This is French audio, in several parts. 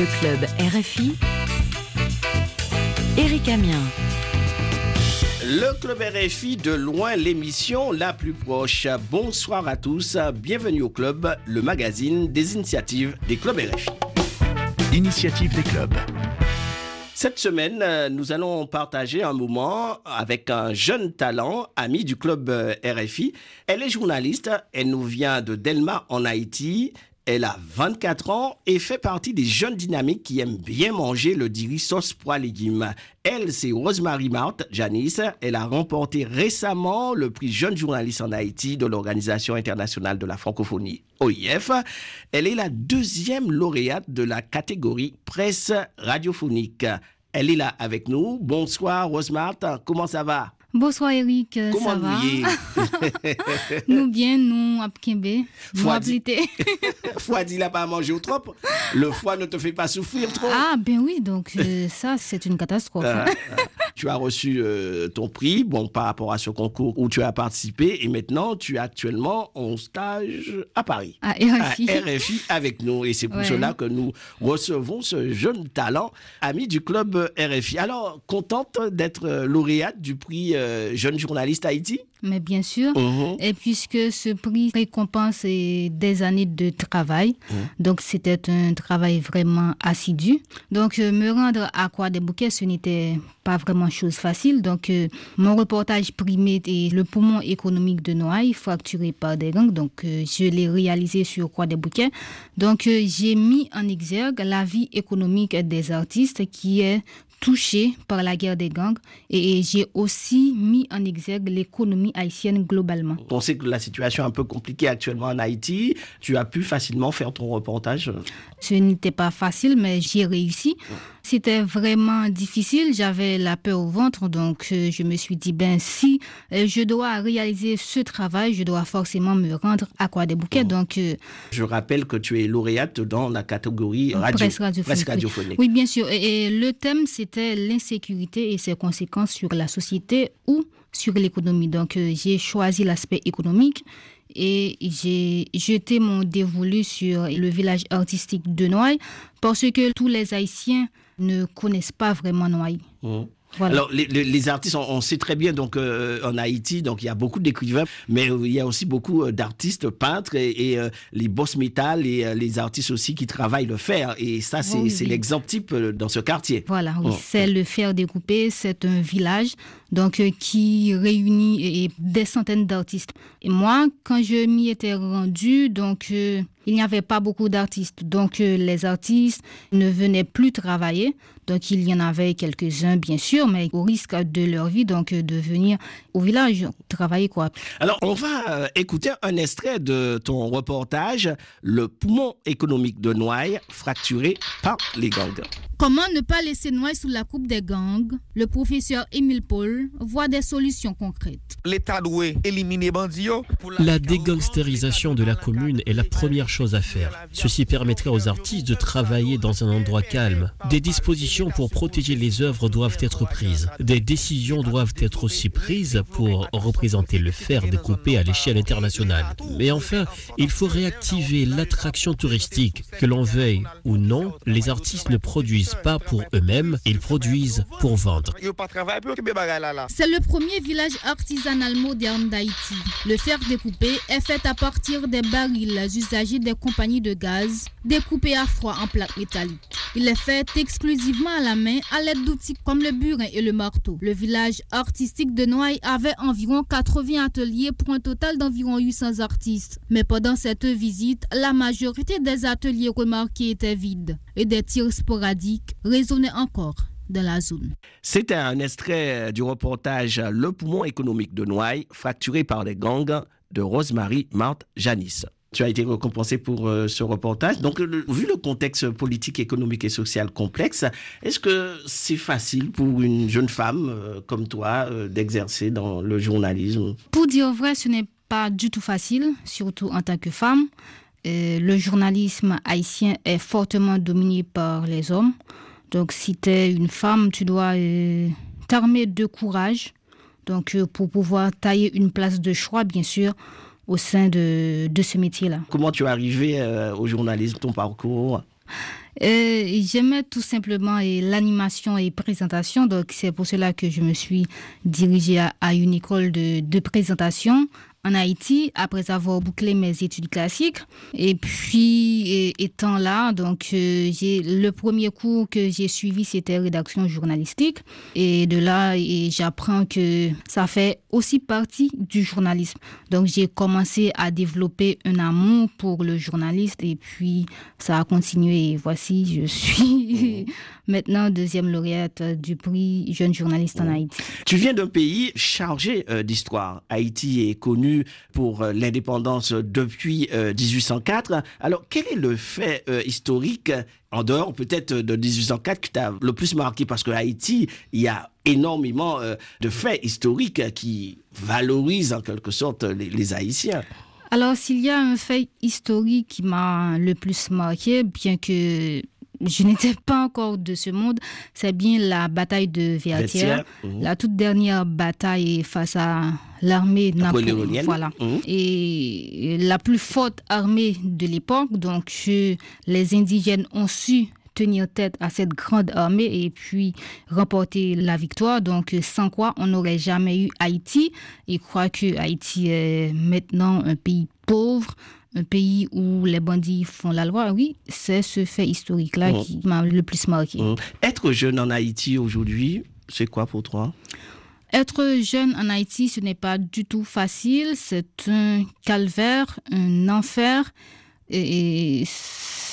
Le club RFI. Eric Amien. Le Club RFI de loin l'émission la plus proche. Bonsoir à tous, bienvenue au club, le magazine des initiatives des clubs RFI. Initiative des clubs. Cette semaine, euh, nous allons partager un moment avec un jeune talent, ami du club euh, RFI. Elle est journaliste, elle nous vient de Delma en Haïti. Elle a 24 ans et fait partie des jeunes dynamiques qui aiment bien manger le diri sauce pois légumes. Elle, c'est Rosemary Marthe Janice. Elle a remporté récemment le prix jeune journaliste en Haïti de l'Organisation internationale de la francophonie, OIF. Elle est la deuxième lauréate de la catégorie presse radiophonique. Elle est là avec nous. Bonsoir Rosemary, comment ça va? Bonsoir Eric, euh, Comment ça va? Nous bien, nous Apkembe, nous Foie dit. là pas à manger trop. Le foie ne te fait pas souffrir trop. Ah ben oui, donc euh, ça c'est une catastrophe. Euh, euh, tu as reçu euh, ton prix, bon, par rapport à ce concours où tu as participé, et maintenant tu es actuellement en stage à Paris. À À RFI. RFI avec nous, et c'est pour Ouais. cela que nous recevons ce jeune talent, ami du club RFI. Alors, contente d'être lauréate du prix euh, jeune journaliste Haïti Mais bien sûr. Mhm. Et puisque ce prix récompense des années de travail, donc c'était un travail vraiment assidu. Donc euh, me rendre à Croix des Bouquets, ce n'était pas vraiment chose facile. Donc euh, mon reportage primé est le poumon économique de Noailles, fracturé par des gangs. Donc euh, je l'ai réalisé sur Croix des Bouquets. Donc j'ai mis en exergue la vie économique des artistes qui est touchée par la guerre des gangs et j'ai aussi mis en exergue l'économie haïtienne globalement. On sait que la situation est un peu compliquée actuellement en Haïti. Tu as pu facilement faire ton reportage. Ce n'était pas facile, mais j'ai réussi. C'était vraiment difficile. J'avais la peur au ventre, donc euh, je me suis dit, ben si euh, je dois réaliser ce travail, je dois forcément me rendre à Croix des Bouquets. Donc euh, Je rappelle que tu es lauréate dans la catégorie radio, presse radiophonique. presse oui. bien sûr. Et, et le thème, c'était l'insécurité et ses conséquences sur la société ou sur l'économie. Donc, euh, j'ai choisi l'aspect économique et j'ai jeté mon dévolu sur le village artistique de Noailles parce que tous les Haïtiens ne connaissent pas vraiment Noailles. Mhm. Voilà. Alors, les, les- les artistes, on, on sait très bien, donc, euh, en Haïti, donc, il y a beaucoup d'écrivains, mais il y a aussi beaucoup euh, d'artistes, peintres et, et, euh, les boss métal et les artistes aussi qui travaillent le fer. Et ça, c'est Oui, c'est oui. l'exemple type dans ce quartier. Voilà, oui, Oh. c'est le fer découpé, c'est un village donc qui réunit des centaines d'artistes. Et moi, quand je m'y étais rendue, donc il n'y avait pas beaucoup d'artistes. Donc les artistes ne venaient plus travailler. Donc il y en avait quelques-uns bien sûr, mais au risque de leur vie donc euh, de venir au village travailler quoi. Alors, on va euh, écouter un extrait de ton reportage, Le poumon économique de Noailles, fracturé par les gangs. Comment ne pas laisser Noailles sous la coupe des gangs? Le professeur Émile Paul voit des solutions concrètes. l'État doit éliminer bandits. yo. La dégangsterisation de la commune est la première chose à faire. Ceci permettrait aux artistes de travailler dans un endroit calme. Des dispositions pour protéger les œuvres doivent être Des décisions doivent être aussi prises pour représenter le fer découpé à l'échelle internationale. Mais enfin, il faut réactiver l'attraction touristique. Que l'on veuille ou non, les artistes ne produisent pas pour eux-mêmes, ils produisent pour vendre. C'est le premier village artisanal moderne d'Haïti. Le fer découpé est fait à partir des barils usagés des compagnies de gaz, découpés à froid en plaques métalliques. Il est fait exclusivement à la main à l'aide d'outils comme le et le marteau. Le village artistique de Noailles avait environ 80 ateliers pour un total d'environ 800 artistes. Mais pendant cette visite, la majorité des ateliers remarqués étaient vides et des tirs sporadiques résonnaient encore dans la zone. C'était un extrait du reportage Le poumon économique de Noailles, fracturé par les gangs de Rosemary Marthe Janice. Tu as été récompensé pour euh, ce reportage. Donc, vu le contexte politique, économique et social complexe, est-ce que c'est facile pour une jeune femme euh, comme toi euh, d'exercer dans le journalisme? Pour dire vrai, ce n'est pas du tout facile, surtout en tant que femme. Le journalisme haïtien est fortement dominé par les hommes. Donc, si tu es une femme, tu dois t'armer de courage. Donc, pour pouvoir tailler une place de choix, bien sûr, au sein de, de ce métier-là. Comment tu es arrivé euh, au journalisme, ton parcours? Euh, J'aimais tout simplement l'animation et présentation, donc c'est pour cela que je me suis dirigée à, à une école de, de présentation en Haïti après avoir bouclé mes études classiques. Et puis, et- étant là, donc euh, j'ai le premier cours que j'ai suivi, c'était rédaction journalistique. Et de là, et j'apprends que ça fait aussi partie du journalisme. Donc, j'ai commencé à développer un amour pour le journaliste et puis ça a continué. Et voici, je suis maintenant deuxième lauréate du prix Jeune journaliste en Haïti. Tu viens d'un pays chargé euh, d'histoire. Haïti est connu pour euh, l'indépendance depuis euh, 1804. Alors, quel est le fait euh, historique, en dehors peut-être de 1804, qui t'a le plus marqué? Parce que Haïti, il y a énormément euh, de faits historiques qui valorisent en quelque sorte les Haïtiens. Alors, s'il y a un fait historique qui m'a le plus marqué, bien que je n'étais pas encore de ce monde, c'est bien la bataille de Vertières, mhm. la toute dernière bataille face à l'armée napoléonienne. Voilà. mhm. Et la plus forte armée de l'époque, donc les indigènes ont su tenir tête à cette grande armée et puis remporter la victoire. Donc, sans quoi on n'aurait jamais eu Haïti. Et je crois que Haïti est maintenant un pays pauvre, un pays où les bandits font la loi. Oui, c'est ce fait historique-là Mhm. qui m'a le plus marqué. Mhm. Être jeune en Haïti aujourd'hui, c'est quoi pour toi? Être jeune en Haïti, ce n'est pas du tout facile. C'est un calvaire, un enfer. Et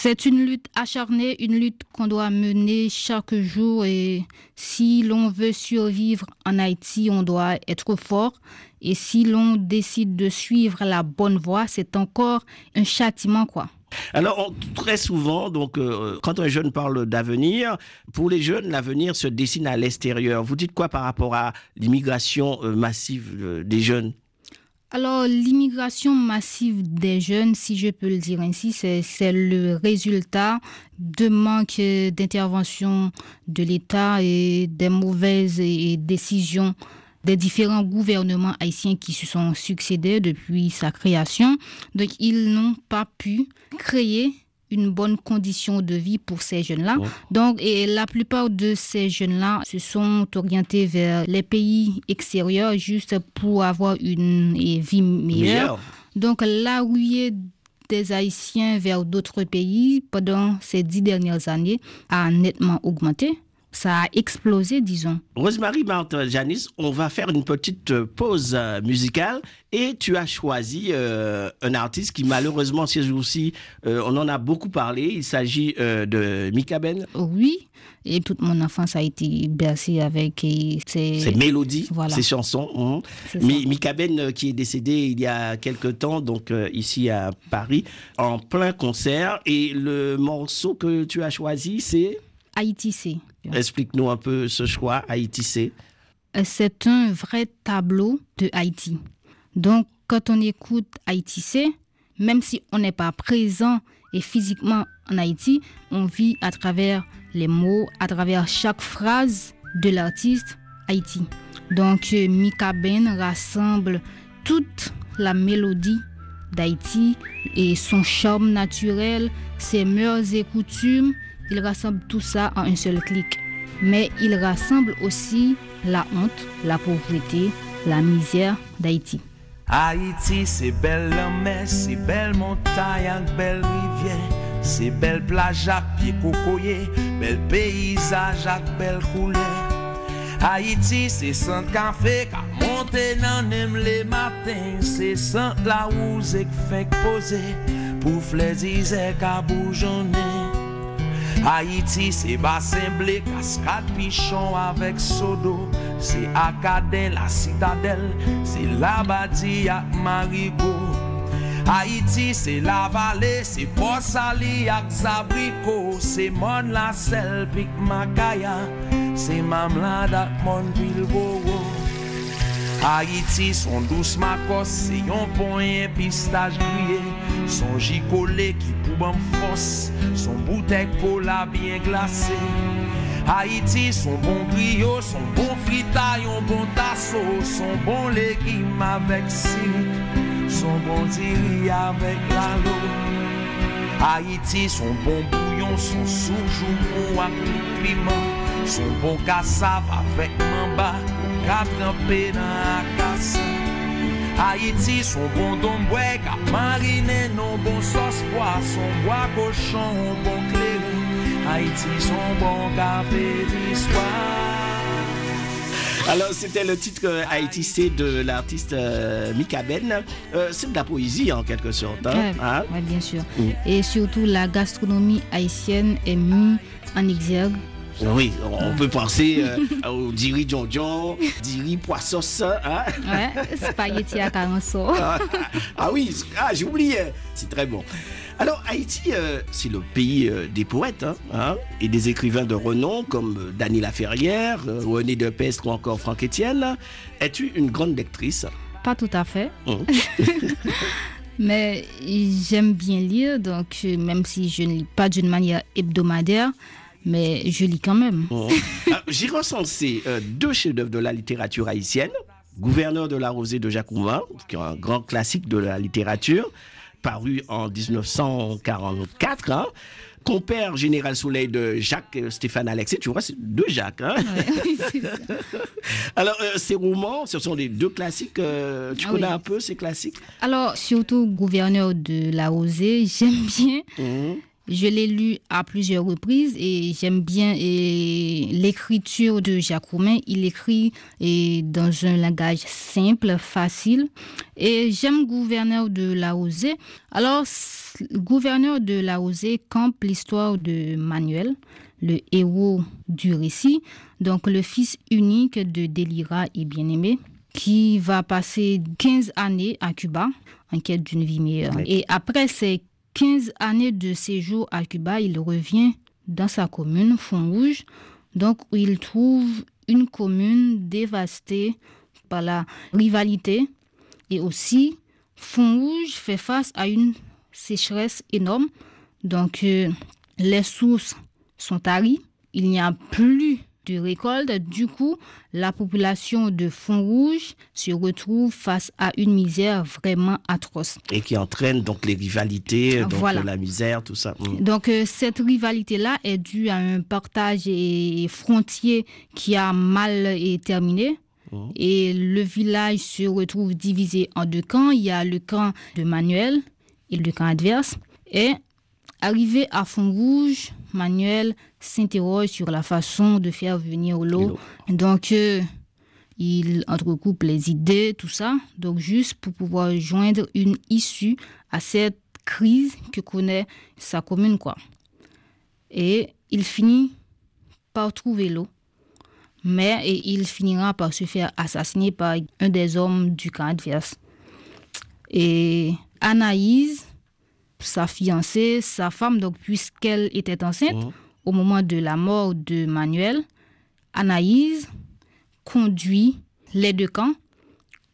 c'est une lutte acharnée, une lutte qu'on doit mener chaque jour. Et si l'on veut survivre en Haïti, on doit être fort. Et si l'on décide de suivre la bonne voie, c'est encore un châtiment, quoi. Alors, très souvent, euh, quand un jeune parle d'avenir, pour les jeunes, l'avenir se dessine à l'extérieur. Vous dites quoi par rapport à l'immigration euh, massive euh, des jeunes? Alors, l'immigration massive des jeunes, si je peux le dire ainsi, c'est le résultat de manque d'intervention de l'État et des mauvaises décisions des différents gouvernements haïtiens qui se sont succédés depuis sa création. Donc, ils n'ont pas pu créer une bonne condition de vie pour ces jeunes-là. Donc, et la plupart de ces jeunes-là se sont orientés vers les pays extérieurs juste pour avoir une vie meilleure. Donc, la ruée des Haïtiens vers d'autres pays pendant ces dix dernières années a nettement augmenté. Ça a explosé, disons. Rosemary Martin Janice, on va faire une petite euh, pause euh, musicale et tu as choisi euh, un artiste qui malheureusement ces jours-ci, euh, on en a beaucoup parlé. Il s'agit euh, de Mika Ben, Oui, et toute mon enfance a été bercée avec ces... ses mélodies, Voilà. ses chansons. Mi- Mika Ben qui est décédé il y a quelque temps, donc ici à Paris, en plein concert. Et le morceau que tu as choisi, c'est? Haïti, c'est... Explique-nous un peu ce choix, Haïti c'est. Euh, c'est un vrai tableau de Haïti. Donc, quand on écoute Haïti, c'est, même si on n'est pas présent et physiquement en Haïti, on vit à travers les mots, à travers chaque phrase de l'artiste Haïti. Donc, euh, Mika Ben rassemble toute la mélodie d'Haïti et son charme naturel, ses mœurs et coutumes. Il rassemble tout ça en un seul clic mais il rassemble aussi la honte, la pauvreté, la misère d'Haïti. Haïti, c'est belle mer, c'est belle montagne belle rivière, c'est belle plage avec pied cocoyer, bel paysage avec belle couleur. Haïti, c'est sans café qu'a monté dans nem les matins, c'est sans la rose qui fait poser, pour fléziser qu'a bourgeonner. Haïti, c'est bassin cascade pichon avec sodo. C'est Acadien, la citadelle, c'est la à Marigot. Haïti, c'est la vallée, c'est Port Sali Zabrico. C'est Mon la sel, pic Macaya, c'est Mamlade avec Mon Bilboro. Haïti, son douce macos, c'est yon pon yon pistache grillé. Son gicolé qui pou en force, son bouteille cola bien glacé. Haïti, son bon griot, son bon frita, yon bon tasso, son bon légume avec sirik, son bon diri avec la l'eau. Haïti, son bon bouillon son soujou mou ak piment, son bon kassav avec mamba, ka trempe nan akasa. Haïti, son bon domboué, ka marine non bon sauce poisson, bois cochon, bon clairin. Haïti, son bon café d'histoire. Alors, c'était le titre euh, Haïti, c'est de l'artiste euh, Mika Ben. Euh, c'est de la poésie en quelque sorte. Hein? Ouais, Hein? ouais, bien sûr. Mm. Et surtout, la gastronomie haïtienne est mise en exergue. Oui, on peut penser euh, au diri John John, diri poisson, hein? Ouais, spaghetti à carançon. ah, ah oui, ah, j'ai oublié. C'est très bon. Alors, Haïti, euh, c'est le pays euh, des poètes hein, hein, et des écrivains de renom comme euh, Dany Laferrière, euh, René Depestre ou encore Franck Etienne. Es-tu une grande lectrice? Pas tout à fait. Mhm. Mais j'aime bien lire, donc euh, même si je ne lis pas d'une manière hebdomadaire, mais je lis quand même. Mhm. Ah, J'ai recensé euh, deux chefs-d'œuvre de la littérature haïtienne. Gouverneur de la Rosée de Jacques Ouvin, qui est un grand classique de la littérature, paru en 1944. Hein. Compère Général Soleil de Jacques euh, Stéphane Alexis, tu vois, c'est deux Jacques. Hein. Ouais, c'est ça. Alors, euh, ces romans, ce sont les deux classiques. euh, tu Ah connais oui. un peu ces classiques? Alors, surtout gouverneur de la Rosée, j'aime bien. Mhm. Je l'ai lu à plusieurs reprises et j'aime bien l'écriture de Jacques Roumain. Il écrit et, dans un langage simple, facile. Et j'aime Gouverneur de la Rosée. Alors, Gouverneur de la Rosée campe l'histoire de Manuel, le héros du récit, donc le fils unique de Délira et Bien-Aimé, qui va passer 15 années à Cuba en quête d'une vie meilleure. Et après ces 15 années de séjour à Cuba, il revient dans sa commune, Font-Rouge, donc où il trouve une commune dévastée par la rivalité. Et aussi Font-Rouge fait face à une sécheresse énorme. Donc euh, les sources sont taries, il n'y a plus de récolte. Du coup, la population de Font-Rouge se retrouve face à une misère vraiment atroce. Et qui entraîne donc les rivalités, donc Voilà. la misère, tout ça. Mhm. Donc euh, cette rivalité-là est due à un partage et frontier qui a mal terminé. Mhm. Et le village se retrouve divisé en deux camps. Il y a le camp de Manuel et le camp adverse. Et arrivé à Font-Rouge, Manuel s'interroge sur la façon de faire venir l'eau. L'eau. Donc, euh, il entrecoupe les idées, tout ça. Donc, juste pour pouvoir joindre une issue à cette crise que connaît sa commune, quoi. Et il finit par trouver l'eau. Mais et il finira par se faire assassiner par un des hommes du camp adverse. Et Anaïs, sa fiancée, sa femme, donc puisqu'elle était enceinte Mhm. au moment de la mort de Manuel, Anaïs conduit les deux camps.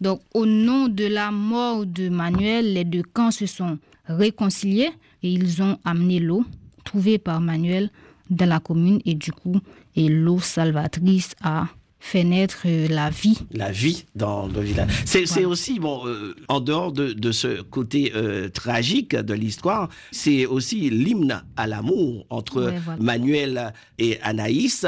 Donc, au nom de la mort de Manuel, les deux camps se sont réconciliés et ils ont amené l'eau trouvée par Manuel dans la commune et du coup, et l'eau salvatrice a fait naître euh, la vie. La vie dans le village. C'est c'est Voilà. aussi, bon, euh, en dehors de, de ce côté euh, tragique de l'histoire, c'est aussi l'hymne à l'amour entre Ouais, voilà. Manuel et Anaïs.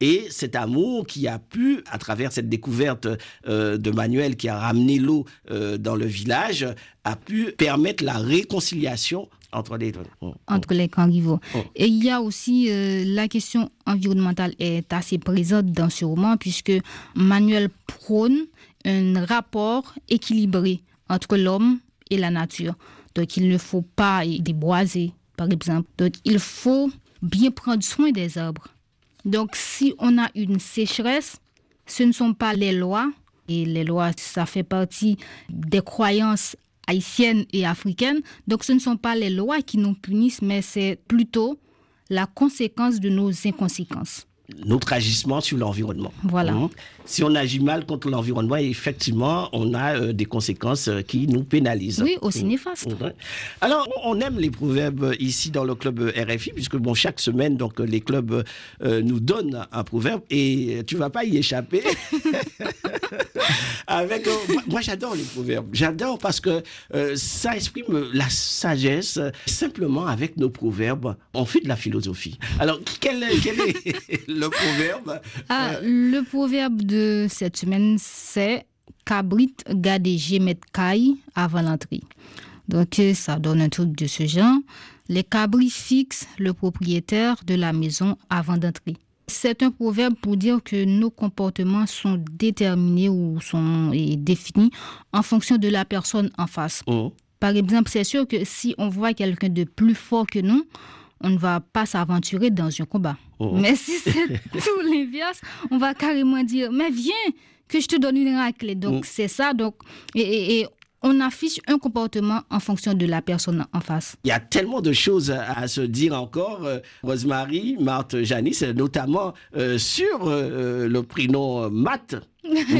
Et cet amour qui a pu, à travers cette découverte euh, de Manuel qui a ramené l'eau euh, dans le village, a pu permettre la réconciliation entre les deux. entre les camps rivaux. Oh. Et il y a aussi euh, la question environnementale est assez présente dans ce roman puisque Manuel prône un rapport équilibré entre l'homme et la nature. Donc il ne faut pas déboiser, par exemple. Donc il faut bien prendre soin des arbres. Donc si on a une sécheresse, ce ne sont pas les lois, et les lois, ça fait partie des croyances haïtiennes et africaines. Donc ce ne sont pas les lois qui nous punissent, mais c'est plutôt la conséquence de nos inconséquences. Notre agissement sur l'environnement. Voilà. Hein? Si on agit mal contre l'environnement, effectivement, on a euh, des conséquences euh, qui nous pénalisent. Oui, aussi néfastes. Ouais. Alors, on aime les proverbes ici dans le club RFI, puisque bon, chaque semaine, donc les clubs euh, nous donnent un proverbe et tu vas pas y échapper. Avec, euh, moi, j'adore les proverbes. J'adore parce que euh, ça exprime la sagesse. Simplement, avec nos proverbes, on fait de la philosophie. Alors, quel quel est le proverbe Ah, le proverbe de cette semaine, c'est Cabrit gadégé met caille avant l'entrée. Donc, euh, ça donne un truc de ce genre. Les cabris fixent le propriétaire de la maison avant d'entrer. C'est un proverbe pour dire que nos comportements sont déterminés ou sont définis en fonction de la personne en face. Oh. Par exemple, c'est sûr que si on voit quelqu'un de plus fort que nous, on ne va pas s'aventurer dans un combat. Oh. Mais si c'est tout l'inverse, on va carrément dire, mais viens, que je te donne une raclée. Donc, Oh. c'est ça. Donc, et, et- et on affiche un comportement en fonction de la personne en face. Il y a tellement de choses à, se dire encore, euh, Rosemary, Marthe, Janice, notamment euh, sur euh, le prénom Matt.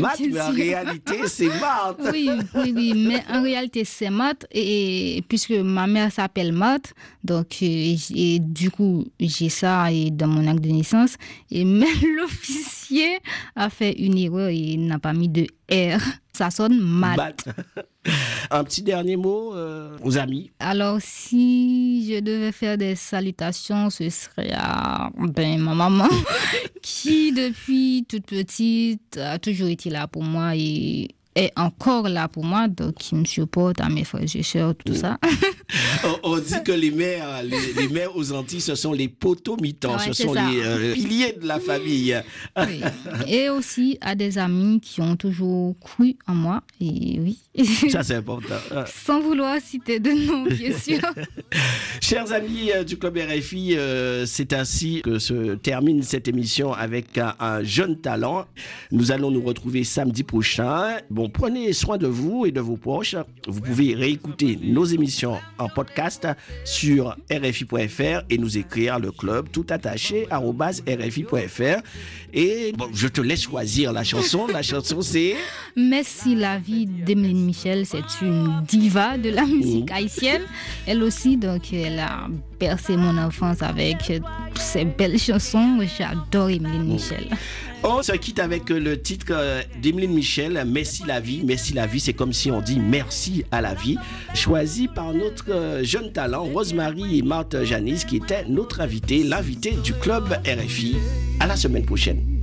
Matt, mais en réalité, c'est Marthe. Oui, oui, oui, mais en réalité, c'est Matt, et, et puisque ma mère s'appelle Matt, donc, euh, et, et du coup, j'ai ça et dans mon acte de naissance, et même l'officier a fait une erreur, il n'a pas mis de R. Ça sonne Matt. Matt. Un petit dernier mot euh, aux amis. Alors, si je devais faire des salutations, ce serait à ben, ma maman, qui depuis toute petite a toujours été là pour moi et est encore là pour moi, donc qui me supporte à mes frères et sœurs, tout ça. On, on dit que les mères, les, les mères aux Antilles, ce sont les poteaux mitants, Ouais, ce sont ça. les euh, piliers de la famille. Oui. Et aussi à des amis qui ont toujours cru en moi, et oui. Ça, c'est important. Euh, Sans vouloir citer de nom, bien sûr. Chers amis euh, du Club RFI, euh, c'est ainsi que se termine cette émission avec un, un jeune talent. Nous allons nous retrouver samedi prochain. Bon, prenez soin de vous et de vos proches. Vous pouvez réécouter nos émissions en podcast sur rfi.fr et nous écrire le club tout attaché rfi.fr. Et bon, je te laisse choisir la chanson. La chanson, c'est Merci la vie d'Emeline Michel, c'est une diva de la musique haïtienne. Elle aussi, donc, elle a bercé mon enfance avec euh, ses belles chansons. J'adore Emeline Michel. On se quitte avec le titre euh, d'Emeline Michel, Merci la vie. Merci la vie, c'est comme si on dit merci à la vie. Choisi par notre euh, jeune talent, Rosemary et Marthe Janice, qui était notre invité, l'invité du club RFI. À la semaine prochaine.